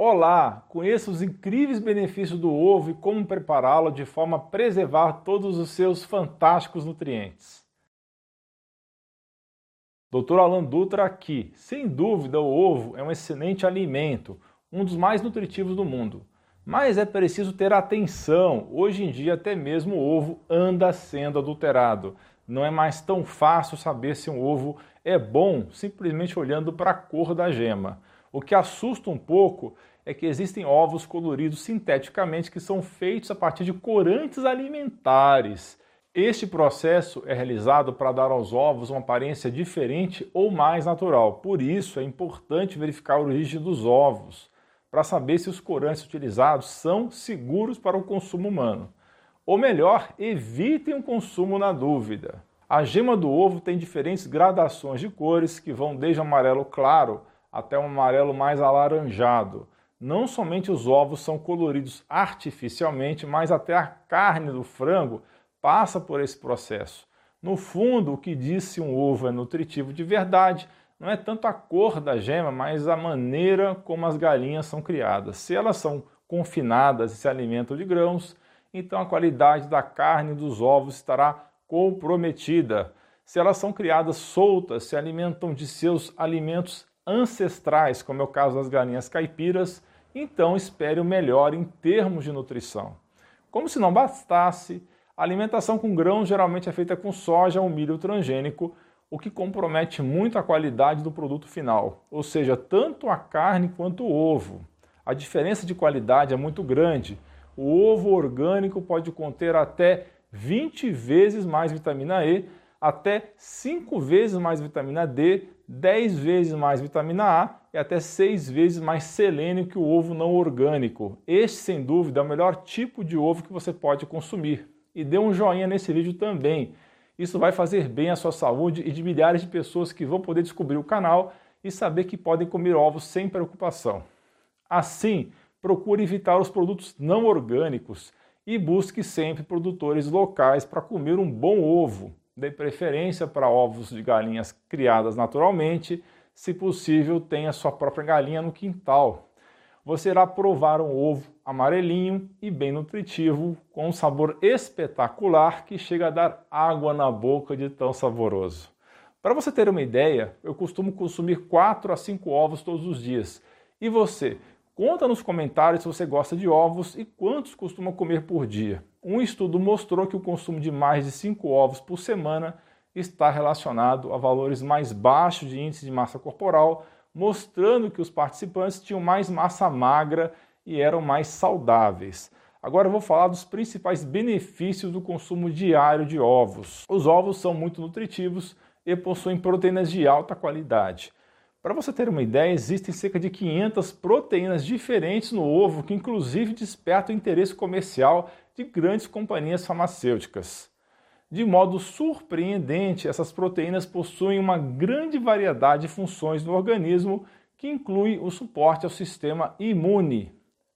Olá, conheça os incríveis benefícios do ovo e como prepará-lo de forma a preservar todos os seus fantásticos nutrientes. Dr. Alan Dutra aqui. Sem dúvida, o ovo é um excelente alimento, um dos mais nutritivos do mundo. Mas é preciso ter atenção. Hoje em dia, até mesmo o ovo anda sendo adulterado. Não é mais tão fácil saber se um ovo é bom simplesmente olhando para a cor da gema. O que assusta um pouco é que existem ovos coloridos sinteticamente que são feitos a partir de corantes alimentares. Este processo é realizado para dar aos ovos uma aparência diferente ou mais natural. Por isso é importante verificar a origem dos ovos, para saber se os corantes utilizados são seguros para o consumo humano. Ou melhor, evitem o consumo na dúvida. A gema do ovo tem diferentes gradações de cores que vão desde amarelo claro até um amarelo mais alaranjado. Não somente os ovos são coloridos artificialmente, mas até a carne do frango passa por esse processo. No fundo, o que diz se um ovo é nutritivo de verdade não é tanto a cor da gema, mas a maneira como as galinhas são criadas. Se elas são confinadas e se alimentam de grãos, então a qualidade da carne dos ovos estará comprometida. Se elas são criadas soltas, se alimentam de seus alimentos ancestrais, como é o caso das galinhas caipiras, então espere o melhor em termos de nutrição. Como se não bastasse, a alimentação com grãos geralmente é feita com soja ou milho transgênico, o que compromete muito a qualidade do produto final, ou seja, tanto a carne quanto o ovo. A diferença de qualidade é muito grande. O ovo orgânico pode conter até 20 vezes mais vitamina E, até 5 vezes mais vitamina D, 10 vezes mais vitamina A e até 6 vezes mais selênio que o ovo não orgânico. Este, sem dúvida, é o melhor tipo de ovo que você pode consumir. E dê um joinha nesse vídeo também. Isso vai fazer bem à sua saúde e de milhares de pessoas que vão poder descobrir o canal e saber que podem comer ovos sem preocupação. Assim, procure evitar os produtos não orgânicos e busque sempre produtores locais para comer um bom ovo dê preferência para ovos de galinhas criadas naturalmente, se possível, tenha sua própria galinha no quintal. Você irá provar um ovo amarelinho e bem nutritivo, com um sabor espetacular que chega a dar água na boca de tão saboroso. Para você ter uma ideia, eu costumo consumir 4 a 5 ovos todos os dias. E você? Conta nos comentários se você gosta de ovos e quantos costuma comer por dia. Um estudo mostrou que o consumo de mais de 5 ovos por semana está relacionado a valores mais baixos de índice de massa corporal, mostrando que os participantes tinham mais massa magra e eram mais saudáveis. Agora eu vou falar dos principais benefícios do consumo diário de ovos. Os ovos são muito nutritivos e possuem proteínas de alta qualidade. Para você ter uma ideia, existem cerca de 500 proteínas diferentes no ovo que inclusive despertam interesse comercial de grandes companhias farmacêuticas. De modo surpreendente, essas proteínas possuem uma grande variedade de funções no organismo que inclui o suporte ao sistema imune,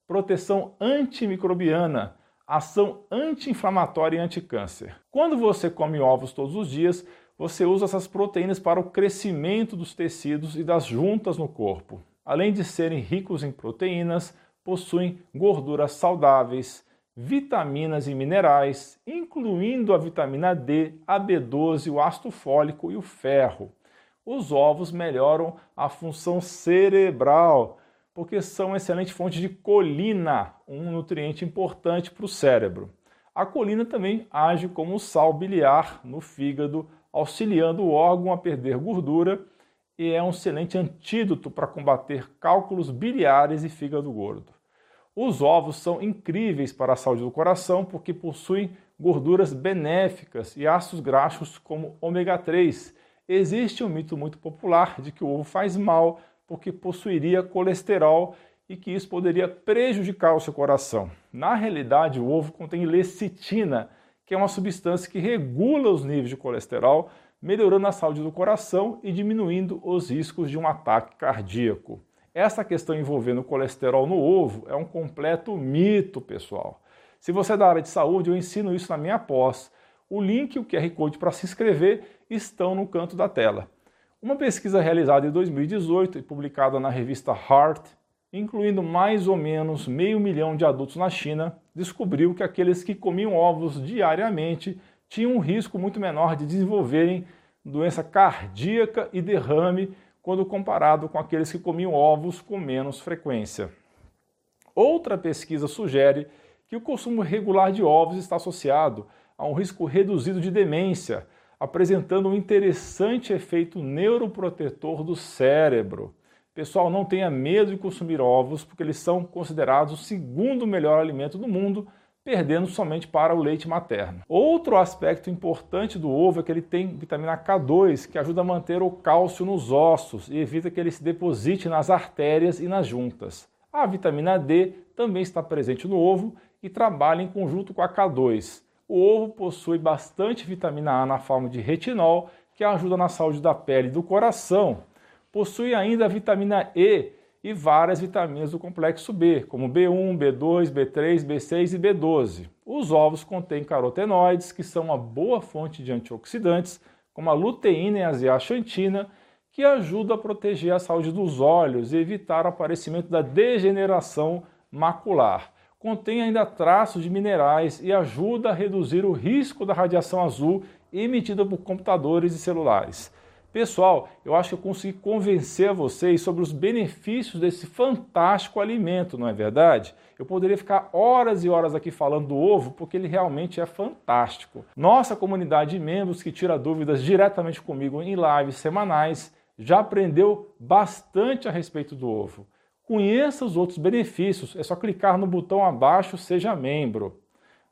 proteção antimicrobiana, ação anti-inflamatória e anticâncer. Quando você come ovos todos os dias, você usa essas proteínas para o crescimento dos tecidos e das juntas no corpo. Além de serem ricos em proteínas, possuem gorduras saudáveis, vitaminas e minerais, incluindo a vitamina D, a B12, o ácido fólico e o ferro. Os ovos melhoram a função cerebral, porque são excelente fonte de colina, um nutriente importante para o cérebro. A colina também age como sal biliar no fígado, auxiliando o órgão a perder gordura e é um excelente antídoto para combater cálculos biliares e fígado gordo. Os ovos são incríveis para a saúde do coração porque possuem gorduras benéficas e ácidos graxos como ômega 3. Existe um mito muito popular de que o ovo faz mal porque possuiria colesterol e que isso poderia prejudicar o seu coração. Na realidade, o ovo contém lecitina, que é uma substância que regula os níveis de colesterol, melhorando a saúde do coração e diminuindo os riscos de um ataque cardíaco. Essa questão envolvendo colesterol no ovo é um completo mito, pessoal. Se você é da área de saúde, eu ensino isso na minha pós. O link e o QR Code para se inscrever estão no canto da tela. Uma pesquisa realizada em 2018 e publicada na revista Heart incluindo mais ou menos meio milhão de adultos na China, descobriu que aqueles que comiam ovos diariamente tinham um risco muito menor de desenvolverem doença cardíaca e derrame quando comparado com aqueles que comiam ovos com menos frequência. Outra pesquisa sugere que o consumo regular de ovos está associado a um risco reduzido de demência, apresentando um interessante efeito neuroprotetor do cérebro. Pessoal, não tenha medo de consumir ovos, porque eles são considerados o segundo melhor alimento do mundo, perdendo somente para o leite materno. Outro aspecto importante do ovo é que ele tem vitamina K2, que ajuda a manter o cálcio nos ossos e evita que ele se deposite nas artérias e nas juntas. A vitamina D também está presente no ovo e trabalha em conjunto com a K2. O ovo possui bastante vitamina A na forma de retinol, que ajuda na saúde da pele e do coração possui ainda a vitamina E e várias vitaminas do complexo B, como B1, B2, B3, B6 e B12. Os ovos contêm carotenoides, que são uma boa fonte de antioxidantes, como a luteína e a zeaxantina, que ajuda a proteger a saúde dos olhos e evitar o aparecimento da degeneração macular. Contém ainda traços de minerais e ajuda a reduzir o risco da radiação azul emitida por computadores e celulares. Pessoal, eu acho que eu consegui convencer vocês sobre os benefícios desse fantástico alimento, não é verdade? Eu poderia ficar horas e horas aqui falando do ovo, porque ele realmente é fantástico. Nossa comunidade de membros que tira dúvidas diretamente comigo em lives semanais já aprendeu bastante a respeito do ovo. Conheça os outros benefícios, é só clicar no botão abaixo Seja Membro.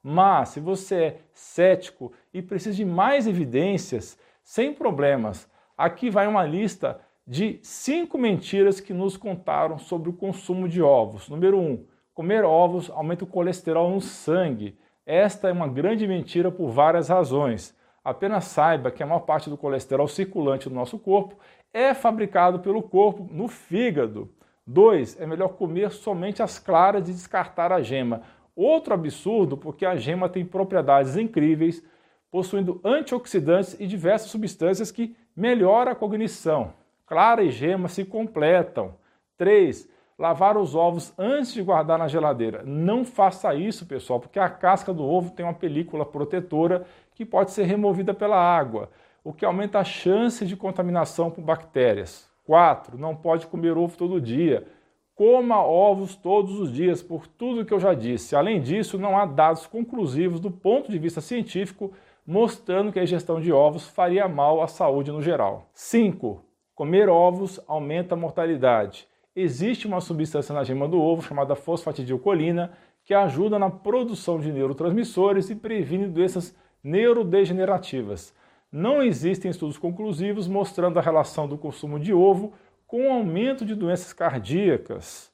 Mas, se você é cético e precisa de mais evidências, sem problemas, Aqui vai uma lista de cinco mentiras que nos contaram sobre o consumo de ovos. Número 1. Um, comer ovos aumenta o colesterol no sangue. Esta é uma grande mentira por várias razões. Apenas saiba que a maior parte do colesterol circulante no nosso corpo é fabricado pelo corpo no fígado. 2. É melhor comer somente as claras e descartar a gema. Outro absurdo, porque a gema tem propriedades incríveis, possuindo antioxidantes e diversas substâncias que melhoram a cognição. Clara e gema se completam. 3. Lavar os ovos antes de guardar na geladeira. Não faça isso, pessoal, porque a casca do ovo tem uma película protetora que pode ser removida pela água, o que aumenta a chance de contaminação por bactérias. 4. Não pode comer ovo todo dia. Coma ovos todos os dias, por tudo que eu já disse. Além disso, não há dados conclusivos do ponto de vista científico mostrando que a ingestão de ovos faria mal à saúde no geral. 5. Comer ovos aumenta a mortalidade. Existe uma substância na gema do ovo chamada fosfatidilcolina que ajuda na produção de neurotransmissores e previne doenças neurodegenerativas. Não existem estudos conclusivos mostrando a relação do consumo de ovo com o aumento de doenças cardíacas.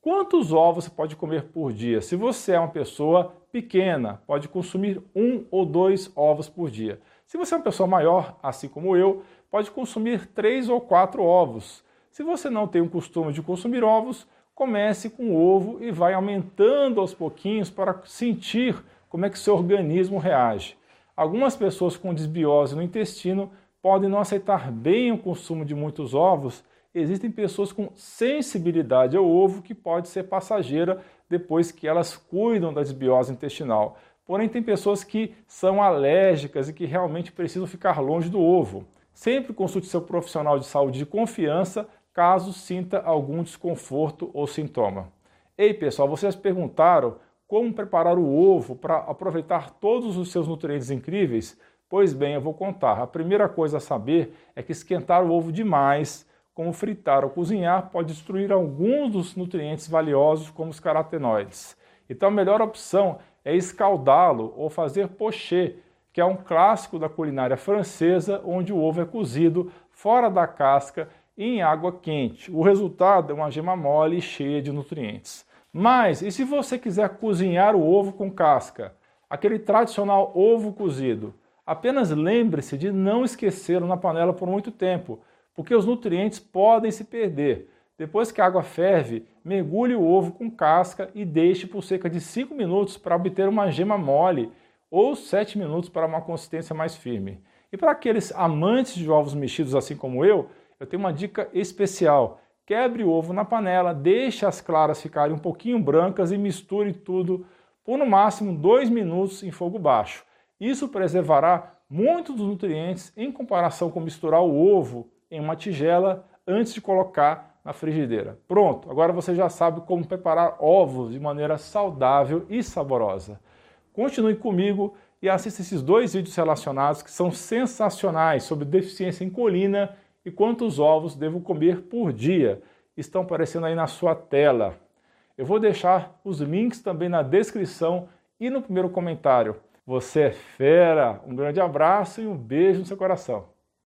Quantos ovos você pode comer por dia? Se você é uma pessoa pequena, pode consumir um ou dois ovos por dia. Se você é uma pessoa maior, assim como eu, pode consumir três ou quatro ovos. Se você não tem o costume de consumir ovos, comece com ovo e vai aumentando aos pouquinhos para sentir como é que seu organismo reage. Algumas pessoas com desbiose no intestino podem não aceitar bem o consumo de muitos ovos. Existem pessoas com sensibilidade ao ovo que pode ser passageira depois que elas cuidam da desbiose intestinal. Porém, tem pessoas que são alérgicas e que realmente precisam ficar longe do ovo. Sempre consulte seu profissional de saúde de confiança caso sinta algum desconforto ou sintoma. Ei, pessoal, vocês perguntaram como preparar o ovo para aproveitar todos os seus nutrientes incríveis? Pois bem, eu vou contar. A primeira coisa a saber é que esquentar o ovo demais como fritar ou cozinhar, pode destruir alguns dos nutrientes valiosos, como os carotenoides. Então, a melhor opção é escaldá-lo ou fazer poché, que é um clássico da culinária francesa, onde o ovo é cozido fora da casca em água quente. O resultado é uma gema mole e cheia de nutrientes. Mas e se você quiser cozinhar o ovo com casca? Aquele tradicional ovo cozido. Apenas lembre-se de não esquecê-lo na panela por muito tempo, porque os nutrientes podem se perder. Depois que a água ferve, mergulhe o ovo com casca e deixe por cerca de 5 minutos para obter uma gema mole ou 7 minutos para uma consistência mais firme. E para aqueles amantes de ovos mexidos assim como eu, eu tenho uma dica especial. quebre o ovo na panela, deixe as claras ficarem um pouquinho brancas e misture tudo por no máximo 2 minutos em fogo baixo. Isso preservará muitos dos nutrientes em comparação com misturar o ovo em uma tigela antes de colocar na frigideira. Pronto, agora você já sabe como preparar ovos de maneira saudável e saborosa. Continue comigo e assista esses dois vídeos relacionados que são sensacionais sobre deficiência em colina e quantos ovos devo comer por dia. Estão aparecendo aí na sua tela. Eu vou deixar os links também na descrição e no primeiro comentário. Você é fera! Um grande abraço e um beijo no seu coração.